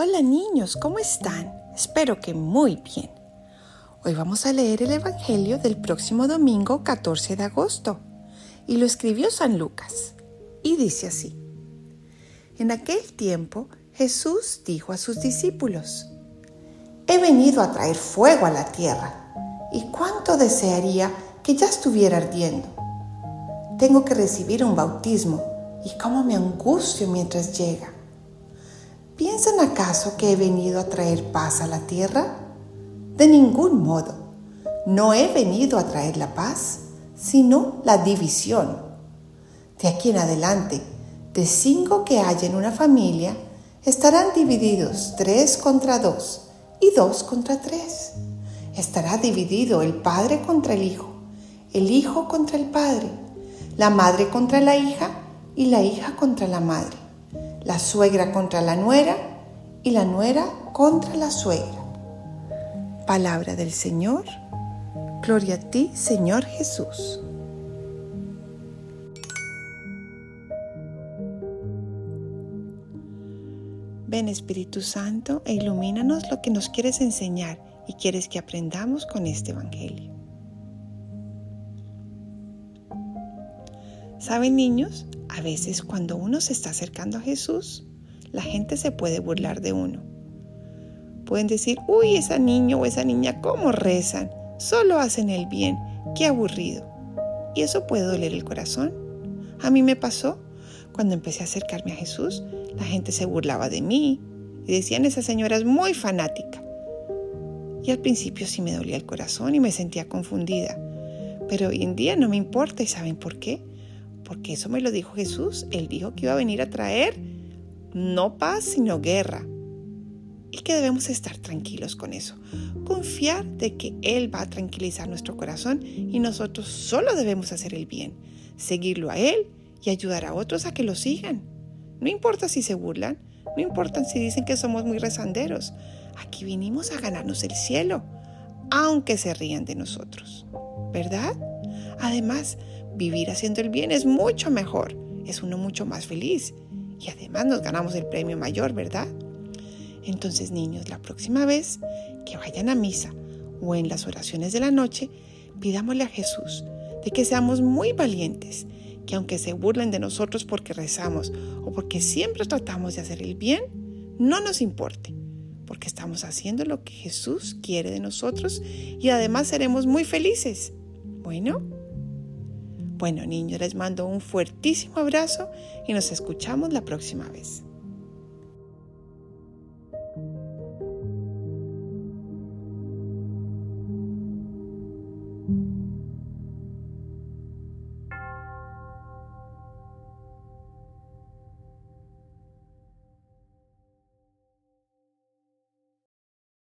Hola niños, ¿cómo están? Espero que muy bien. Hoy vamos a leer el Evangelio del próximo domingo 14 de agosto y lo escribió San Lucas. Y dice así. En aquel tiempo Jesús dijo a sus discípulos, He venido a traer fuego a la tierra y cuánto desearía que ya estuviera ardiendo. Tengo que recibir un bautismo y cómo me angustio mientras llega. ¿Piensan acaso que he venido a traer paz a la tierra? De ningún modo. No he venido a traer la paz, sino la división. De aquí en adelante, de cinco que hay en una familia, estarán divididos tres contra dos y dos contra tres. Estará dividido el padre contra el hijo, el hijo contra el padre, la madre contra la hija y la hija contra la madre la suegra contra la nuera y la nuera contra la suegra. Palabra del Señor. Gloria a ti, Señor Jesús. Ven Espíritu Santo e ilumínanos lo que nos quieres enseñar y quieres que aprendamos con este Evangelio. ¿Saben niños? A veces cuando uno se está acercando a Jesús, la gente se puede burlar de uno. Pueden decir, uy, esa niño o esa niña, ¿cómo rezan? Solo hacen el bien, qué aburrido. Y eso puede doler el corazón. A mí me pasó. Cuando empecé a acercarme a Jesús, la gente se burlaba de mí y decían, esa señora es muy fanática. Y al principio sí me dolía el corazón y me sentía confundida. Pero hoy en día no me importa y ¿saben por qué? Porque eso me lo dijo Jesús. Él dijo que iba a venir a traer no paz, sino guerra. Y que debemos estar tranquilos con eso. Confiar de que Él va a tranquilizar nuestro corazón y nosotros solo debemos hacer el bien, seguirlo a Él y ayudar a otros a que lo sigan. No importa si se burlan, no importa si dicen que somos muy rezanderos. Aquí vinimos a ganarnos el cielo, aunque se rían de nosotros. ¿Verdad? Además, vivir haciendo el bien es mucho mejor, es uno mucho más feliz y además nos ganamos el premio mayor, ¿verdad? Entonces, niños, la próxima vez que vayan a misa o en las oraciones de la noche, pidámosle a Jesús de que seamos muy valientes, que aunque se burlen de nosotros porque rezamos o porque siempre tratamos de hacer el bien, no nos importe, porque estamos haciendo lo que Jesús quiere de nosotros y además seremos muy felices. Bueno, bueno, niños, les mando un fuertísimo abrazo y nos escuchamos la próxima vez.